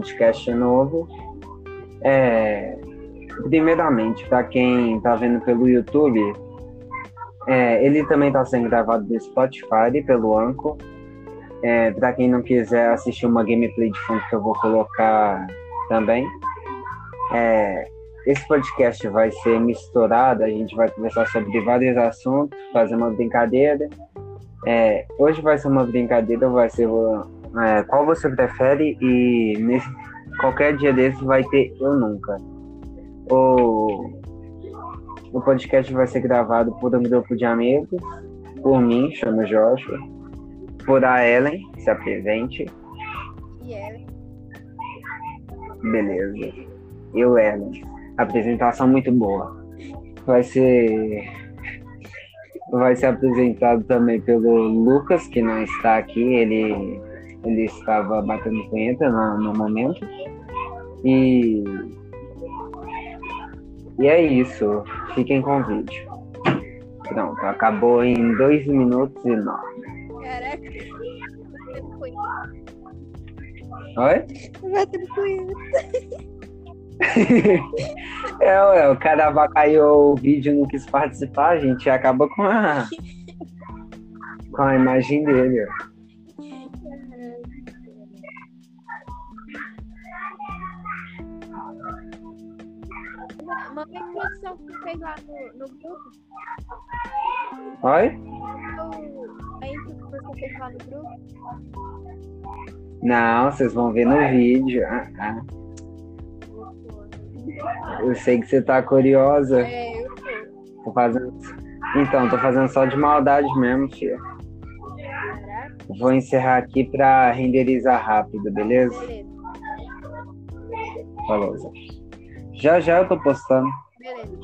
podcast novo. É, primeiramente, para quem está vendo pelo YouTube, é, ele também está sendo gravado do Spotify e pelo Anchor. É, para quem não quiser assistir uma gameplay de fundo que eu vou colocar também. É, esse podcast vai ser misturado, a gente vai conversar sobre vários assuntos, fazer uma brincadeira. É, hoje vai ser uma brincadeira, vai ser é, qual você prefere e nesse, qualquer dia desse vai ter eu nunca. O, o podcast vai ser gravado por um grupo de amigos, por mim, chamo Joshua, por a Ellen, se apresente. E Ellen. Beleza. Eu, Ellen. Apresentação muito boa. Vai ser. Vai ser apresentado também pelo Lucas, que não está aqui. Ele, ele estava batendo punheta no, no momento. E. E é isso. Fiquem com o vídeo. Pronto, acabou em 2 minutos e 9. Caraca. Oi? Vai ter punheta. é, ué, o cara avacaiou o vídeo não quis participar, a gente acaba com a, com a imagem dele. Ó. Manda a introdução que tu fez lá no, no grupo. Oi? A intro que você fez lá no grupo. Não, vocês vão ver no vídeo. Ah, ah. Eu sei que você tá curiosa. É, eu tô. Tô fazendo... Então, tô fazendo só de maldade mesmo, tia. Vou encerrar aqui pra renderizar rápido, beleza? Beleza. Falou, Zé. Já já eu tô postando. Beleza.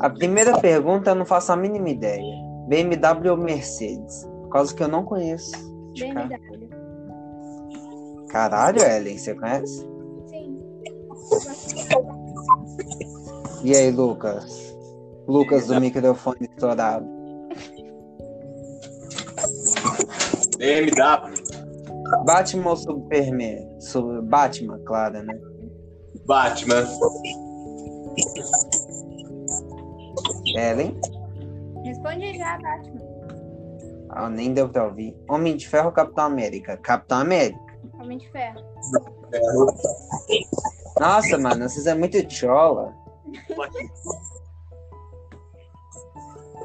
A primeira pergunta eu não faço a mínima ideia. BMW ou Mercedes? Por causa que eu não conheço. BMW. Caralho, Ellen, você conhece? Sim. E aí, Lucas? Lucas do microfone estourado. BMW, Batman ou Superman? Su- Batman, claro, né? Batman, Ellen? Responde já, Batman. Ah, nem deu pra ouvir. Homem de Ferro ou Capitão América? Capitão América. Homem de ferro. Nossa, mano, vocês é muito chola.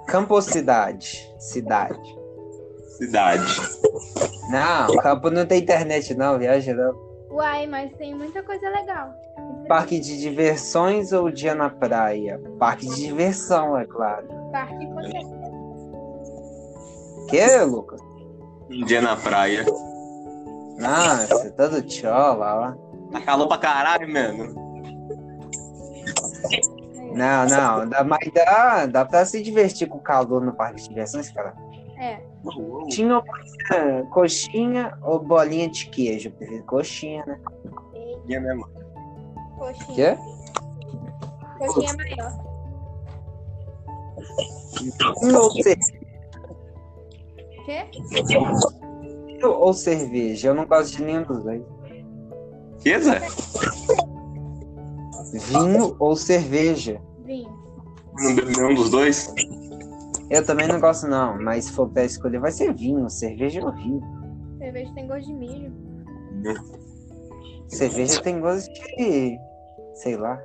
Campo ou cidade? Cidade. Cidade, Não, campo não tem internet não, viaja não. Uai, mas tem muita coisa legal. Parque de diversões ou dia na praia? Parque de diversão, é claro. Parque com certeza. Que, Lucas? um dia na praia. Nossa, você tá do chola, ó. Tá calor pra caralho, mano. Não, não, dá, mas dá, dá pra se divertir com o calor no parque de diversões, cara. É. Tinha ou coxinha, coxinha ou bolinha de queijo? Prefiro Coxinha, né? Minha mesmo. Coxinha. Quê? Coxinha maior. Vinho ou cerveja? Quê? Vinho ou cerveja? Eu não gosto de nenhum dos dois. Que, Zé? Vinho ou cerveja? Vinho. Não bebo nenhum dos dois? Eu também não gosto, não, mas se for pra escolher, vai ser vinho. Cerveja é horrível. Cerveja tem gosto de milho. Cerveja tem gosto de. sei lá.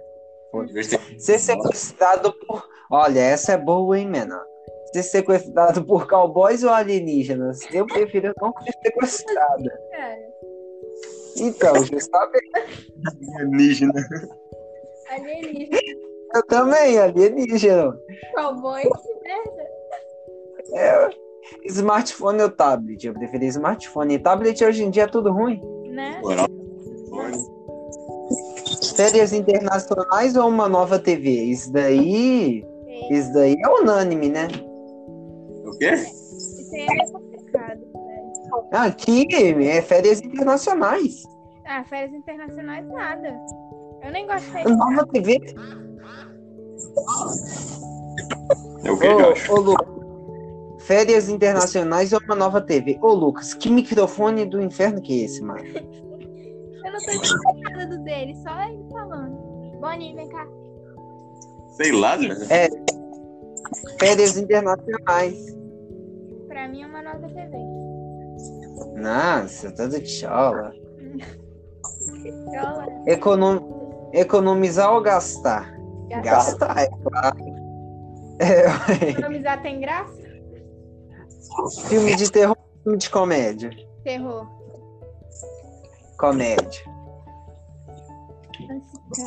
Ser sequestrado por. Olha, essa é boa, hein, menor? Ser sequestrado por cowboys ou alienígenas? Eu prefiro não ser sequestrada. Então, justamente. tem alienígena. alienígena. Eu também, alienígena. Cowboy, que merda. É, smartphone ou tablet? Eu preferi smartphone. Tablet hoje em dia é tudo ruim. Né? Férias internacionais ou uma nova TV? Isso daí. Isso daí é unânime, né? O quê? Isso aí é meio complicado, velho. Aqui é férias internacionais. Ah, férias internacionais, nada. Eu nem gosto de férias. Nova TV. É o que, Ô, Josh? ô, Lucas. Férias internacionais ou uma nova TV? Ô, Lucas, que microfone do inferno que é esse, mano? Eu não tô entendendo nada do dele, só ele falando. Boninho, vem cá. Sei lá, né? Férias internacionais. Pra mim é uma nova TV. Nossa, toda de chola. Olha, Econom... Economizar ou gastar? Gastar, é claro. É, Economizar tem graça? Filme de terror ou filme de comédia? Terror. Comédia.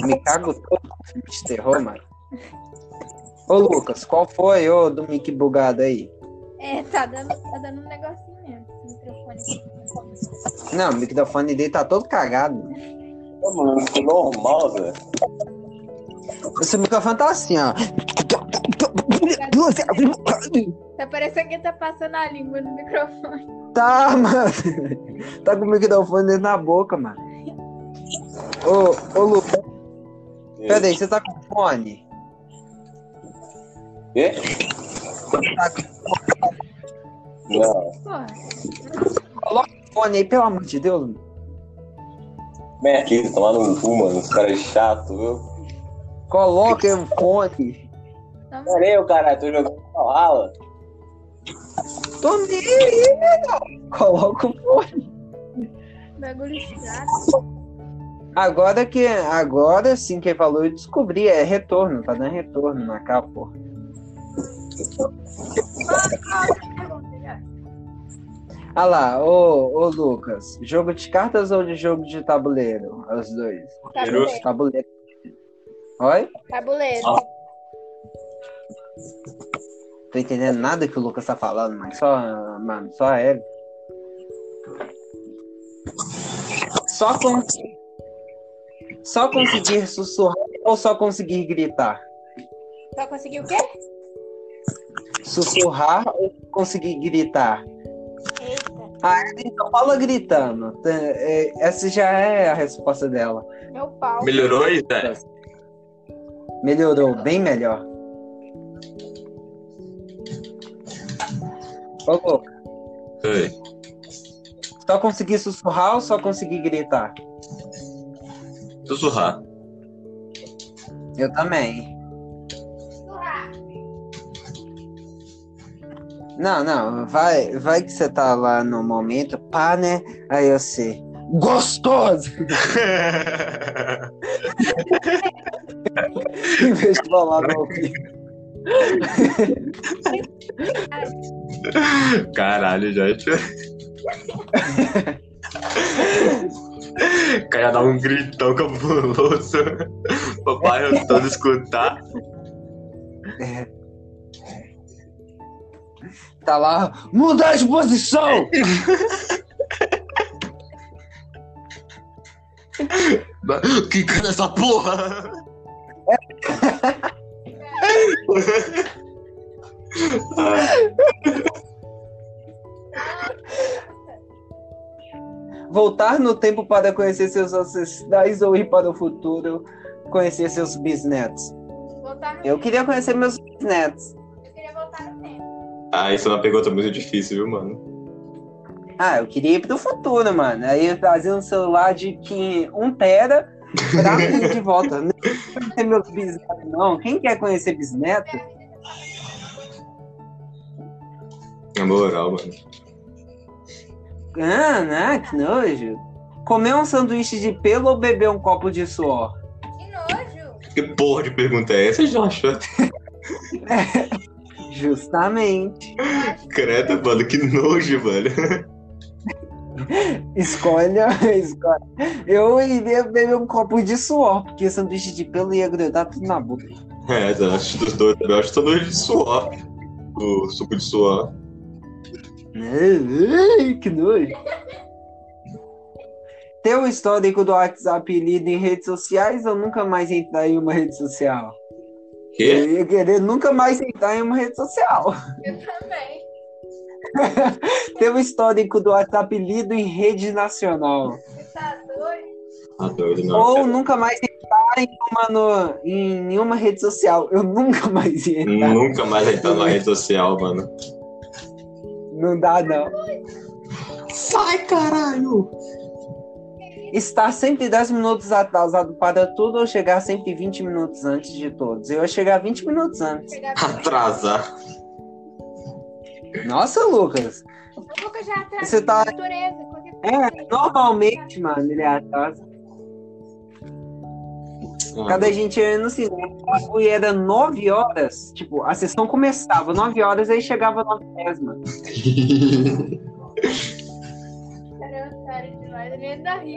Me cago todo com filme de terror, mano. Ô, Lucas, qual foi, ô, do mic bugado aí? É, tá dando, tá dando um negocinho mesmo. Esse microfone. Não, o microfone dele tá todo cagado. Ô, mano, ficou normal, velho. Esse microfone tá assim, ó. Tá parecendo que tá passando a língua no microfone. Tá, mano. Tá com o microfone dentro da boca, mano. Ô, ô, Lucas, peraí, você tá com fone? Quê? Tá com Não. Porra. fone aí, pelo amor de Deus. mano. Merda, tomar no cu, mano. Os caras chatos, viu? Coloca um fone. Pera aí, caralho. Tô jogando Valhalla. Tô nem aí. Coloca o fone. Bagulho chato. Agora que. Agora sim, quem falou, eu descobri. É retorno, tá dando retorno na capa, porra. Ah lá, ô, ô Lucas, jogo de cartas ou de jogo de tabuleiro? Os dois. Tabuleiro. Tabuleiro. Oi? Tabuleiro. Tô entendendo nada que o Lucas tá falando, mas só, mano, só ele. Só, con... só conseguir sussurrar ou só conseguir gritar? Só conseguiu o quê? Sussurrar ou conseguir gritar? Eita, Então fala gritando. É, Essa já é a resposta dela. meu pau. Melhorou aí, Zé? Melhorou, bem melhor. Ô, Oi. só conseguir sussurrar ou só conseguir gritar? Sussurrar. Eu também. Não, não, vai, vai que você tá lá no momento, pá, né? Aí você. Gostoso! em vez de falar no ouvido. Caralho, gente. O cara dá um gritão cabuloso. Papai todo escutar. Tá lá, mudar de posição! Que cana essa porra? Voltar no tempo para conhecer seus ancestrais ou ir para o futuro conhecer seus bisnetos? Eu queria conhecer meus bisnetos. Eu queria voltar no tempo. Ah, isso é uma pergunta muito difícil, viu, mano? Ah, eu queria ir pro futuro, mano. Aí eu trazia um celular de que um tera pra ir de volta. Não quero conhecer meus bisnetos, não. Quem quer conhecer bisneto? Na moral, mano. Ah, não, que nojo. Comer um sanduíche de pelo ou beber um copo de suor? Que nojo. Que porra de pergunta é essa, Joshua? Justamente. Acho que Credo, mano, que nojo, velho. Escolha, escolha. Eu iria beber um copo de suor, porque sanduíche de pelo ia grudar tudo na boca. É, eu acho dos dois. Eu acho sanduíche de suor. O suco de suor. Que nojo. Ter o histórico do WhatsApp lido em redes sociais ou nunca mais entrar em uma rede social? Quê? Eu ia querer nunca mais entrar em uma rede social. eu também. Ter o histórico do WhatsApp lido em rede nacional. Você tá doido? Tá doido, não. Ou nunca mais entrar em uma, no- em nenhuma rede social. Eu nunca mais ia entrar. Nunca mais entrar na rede social, mano. Não dá, não. Sai, caralho! Estar sempre 10 minutos atrasado para tudo ou chegar sempre 20 minutos antes de todos? Eu ia chegar 20 minutos antes. Atrasar. Nossa, Lucas. O Lucas já atrasa Você tá- natureza, qualquer coisa. É, normalmente, mano, ele atrasa. Quando a gente ia no cinema, bagulho era 9 horas. Tipo, a sessão começava 9 horas, aí chegava 9 10, mano.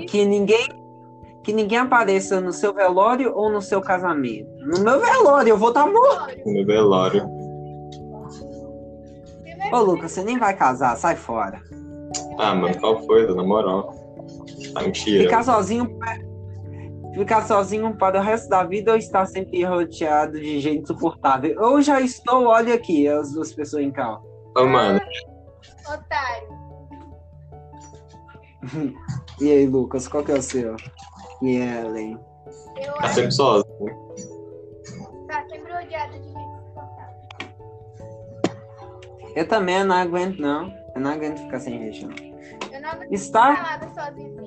Que ninguém. Que ninguém apareça no seu velório ou no seu casamento. No meu velório, eu vou estar morto. No velório. Ô, Lucas, você nem vai casar, sai fora. Ah, mano, qual foi, na moral? Tá mentira. Ficar sozinho. Ficar sozinho para o resto da vida ou estar sempre rodeado de gente insuportável? Eu já estou, olha aqui, as duas pessoas em cal. Ô, mano, Otário. E aí, Lucas, qual que é o seu? E Ellen? Eu tá acho sempre sozinho. tá sempre rodeado de gente insuportável. Eu também não aguento, não. Eu não aguento ficar sem gente, não. Eu não aguento ninguém.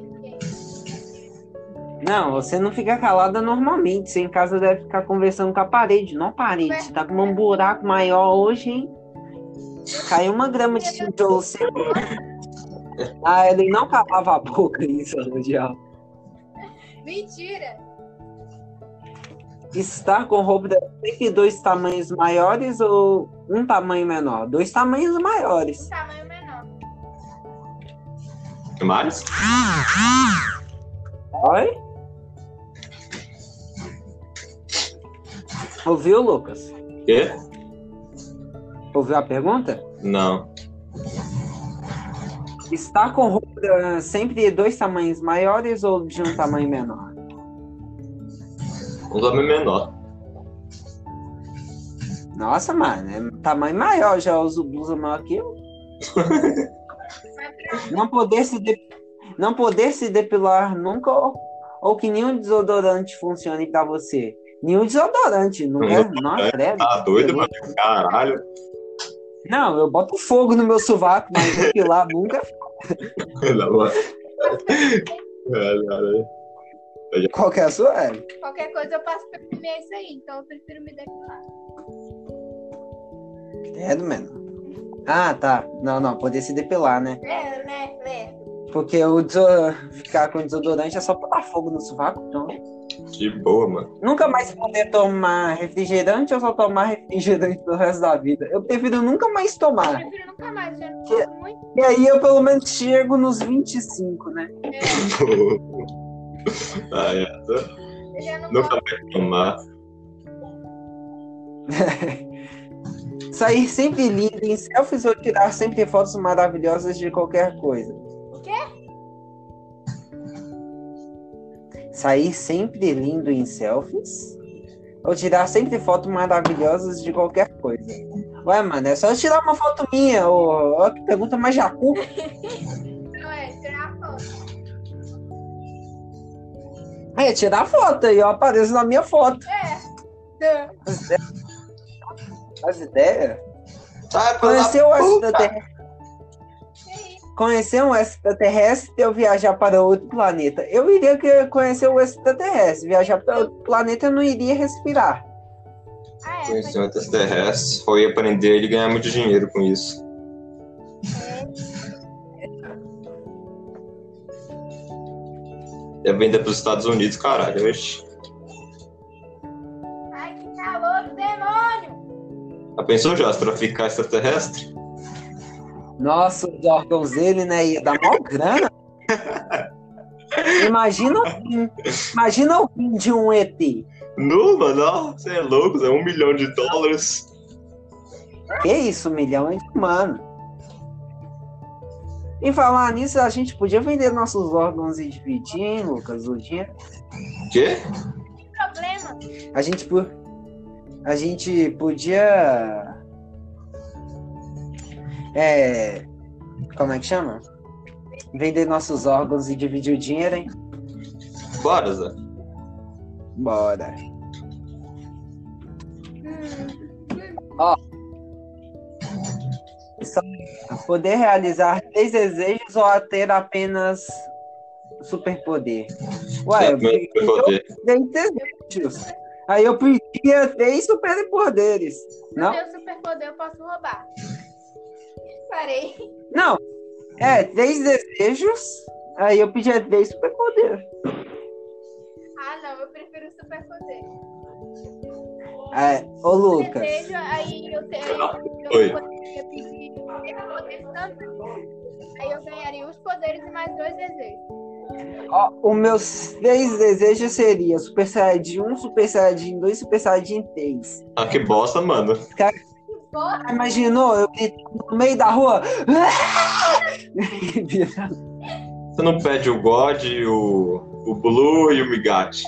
Não, você não fica calada normalmente. Você em casa deve ficar conversando com a parede, não a parede. Você tá com um buraco maior hoje, hein? Caiu uma grama de tijolo seu. Ah, ele não calava a boca em sala de aula. Mentira! Estar com roupa de dois tamanhos maiores ou um tamanho menor? Dois tamanhos maiores. Um tamanho menor. que mais? Oi? Ouviu, Lucas? Quê? Ouviu a pergunta? Não. Estar com roupa sempre de dois tamanhos maiores ou de um tamanho menor? Um tamanho menor. Nossa, mano, é tamanho maior. Já uso blusa maior que eu. Não poder se, de- não poder se depilar nunca ou, ou que nenhum desodorante funcione pra você. Nenhum desodorante, não é? Não, credo. Tá doido, mano? Caralho. Não, eu boto fogo no meu sovaco, mas depilar nunca. Não, mano. Qual que é a sua? Ellen? Qualquer coisa eu passo pra comer isso aí, então eu prefiro me depilar. Credo, mano. Ah, tá. Não, não, poder se depilar, né? É, né, Lé? Porque o deso- ficar com desodorante é só botar fogo no sovaco, então. De boa, mano. Nunca mais poder tomar refrigerante ou só tomar refrigerante pro resto da vida? Eu prefiro nunca mais Eu tomar. prefiro nunca mais, já não muito. E aí eu pelo menos chego nos 25, né? ah, é. Eu já não Nunca vai tomar. Sair sempre lindo em selfies ou tirar sempre fotos maravilhosas de qualquer coisa? Sair sempre lindo em selfies ou tirar sempre fotos maravilhosas de qualquer coisa? Ué, mano, é só eu tirar uma foto minha. Ô, ó, que pergunta mais jacu. Não é, tirar a foto. É, tirar foto aí, eu apareço na minha foto. É. As ideias? Sai Conhecer o extraterrestre. Conhecer um extraterrestre ou viajar para outro planeta? Eu iria que- conhecer o extraterrestre. Viajar para outro planeta eu não iria respirar. Ah, é. Conhecer um extraterrestre, foi aprender ele e ganhar muito dinheiro com isso. É vender pros Estados Unidos, caralho. Oxi. Ai, que calor do demônio! Já pensou já, se traficar extraterrestre? Nossa, os órgãos dele, né? Ia dar mó grana. Imagina o fim. Imagina o fim de um ET. Não, mano, você é louco, é um milhão de dólares. Que isso, milhões de mano. E falar nisso, a gente podia vender nossos órgãos e dividir, hein, Lucas? O dinheiro. Quê? Problema. A gente, a gente podia. É. Como é que chama? Vender nossos órgãos e dividir o dinheiro, hein? Bora, Zé. Bora. Hum, Poder realizar três desejos ou a ter apenas superpoder? Ué, eu Meu superpoder. três desejos. Aí eu pedia três superpoderes. se Não? eu tenho superpoder, eu posso roubar. Parei. Não. É, três desejos. Aí eu pedia três superpoderes. Ah, não, eu prefiro superpoder. É, ô Lucas. Desejo, aí eu tenho. Eu Oi. poderia pedir superpoder também. Aí eu ganharia os poderes e mais dois desejos. Ó, os meus três desejos seriam Super Saiyajin 1, Super Saiyajin 2 Super Saiyajin 3. Ah, que bosta, mano. Fora, Imaginou eu no meio da rua? Você não pede o God, o, o Blue e o Migate.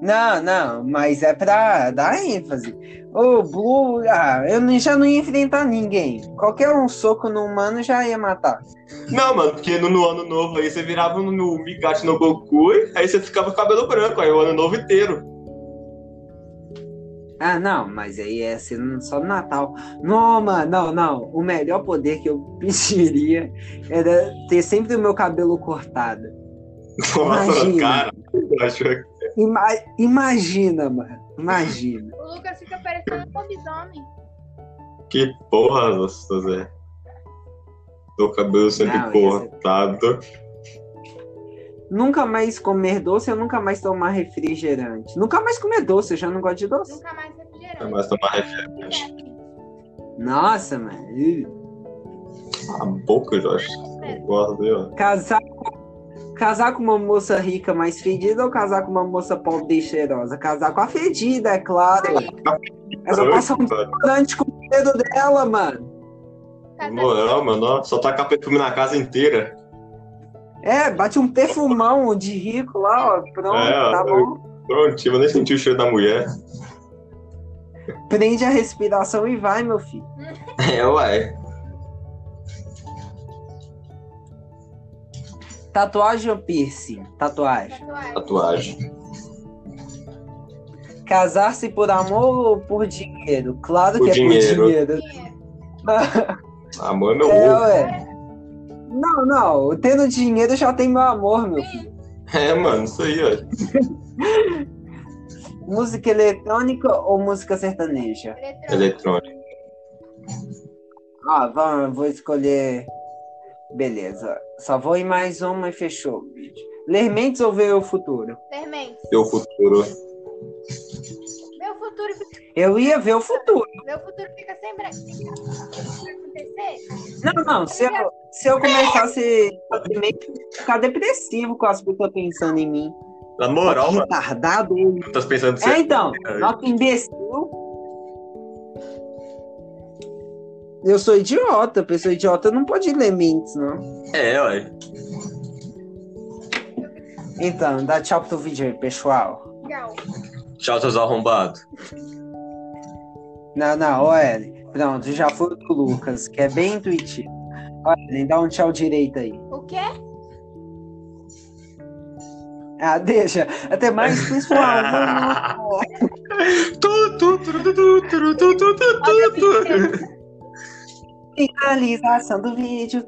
não, não, mas é pra dar ênfase. Ô, Blue, ah, eu já não ia enfrentar ninguém. Qualquer um soco no humano já ia matar. Não, mano, porque no, no ano novo aí você virava no, no Migate no Goku, aí você ficava com cabelo branco, aí o ano novo inteiro. Ah, não, mas aí é ser só no Natal. Não, mano, não, não. O melhor poder que eu pediria era ter sempre o meu cabelo cortado. Nossa, Imagina. cara. eu acho que- Ima- imagina, mano. Imagina. o Lucas fica parecendo um lobisomem. Que porra, nossa, Zé. Seu cabelo sempre Não, ser- cortado. Nunca mais comer doce, eu nunca mais tomar refrigerante. Nunca mais comer doce, eu já não gosto de doce. Nunca mais refrigerante. Não mais tomar refrigerante. Nossa, mano. A boca, Jorge. Eu gosto dele, ó. Casar, casar com uma moça rica mais fedida ou casar com uma moça pobre e cheirosa? Casar com a fedida, é claro. Só passar um desodorante com o dedo dela, mano. Não, mano, só tacar perfume na casa inteira. É, bate um perfumão de rico lá, ó. Pronto, É, tá eu- bom. Pronto, eu nem senti o cheiro da mulher. Prende a respiração e vai, meu filho. É, ué. Tatuagem ou piercing? Tatuagem. Tatuagem. Casar-se por amor ou por dinheiro? Claro Por que é dinheiro. por dinheiro. Dinheiro. Amor é meu É, ovo. ué. Não, não. Tendo dinheiro já tem meu amor, meu filho. É, mano, isso aí, ó. Música eletrônica ou música sertaneja? Eletrônico. Ah, vamos, vou escolher. Beleza. Só vou em mais uma e fechou o vídeo. Ler mentes ou ver o futuro? Fermentos. Seu futuro. Eu ia ver o futuro. meu futuro fica sempre aqui. O que vai acontecer? Não, não. Se eu, se eu começasse a ficar depressivo com as pessoas pensando em mim. Na moral, mano, retardado. tá pensando que É, você. então. Nossa, imbecil. Eu sou idiota. Pessoa idiota não pode ler mentes, não. É, ué. Então, dá tchau pro vídeo aí, pessoal. Tchau. Tchau, seus arrombados. Não, não, OL. Pronto, já foi o Lucas, que é bem intuitivo. Olha, dá um tchau direito aí. O quê? Ah, deixa. Até mais, pessoal. Finalização do vídeo.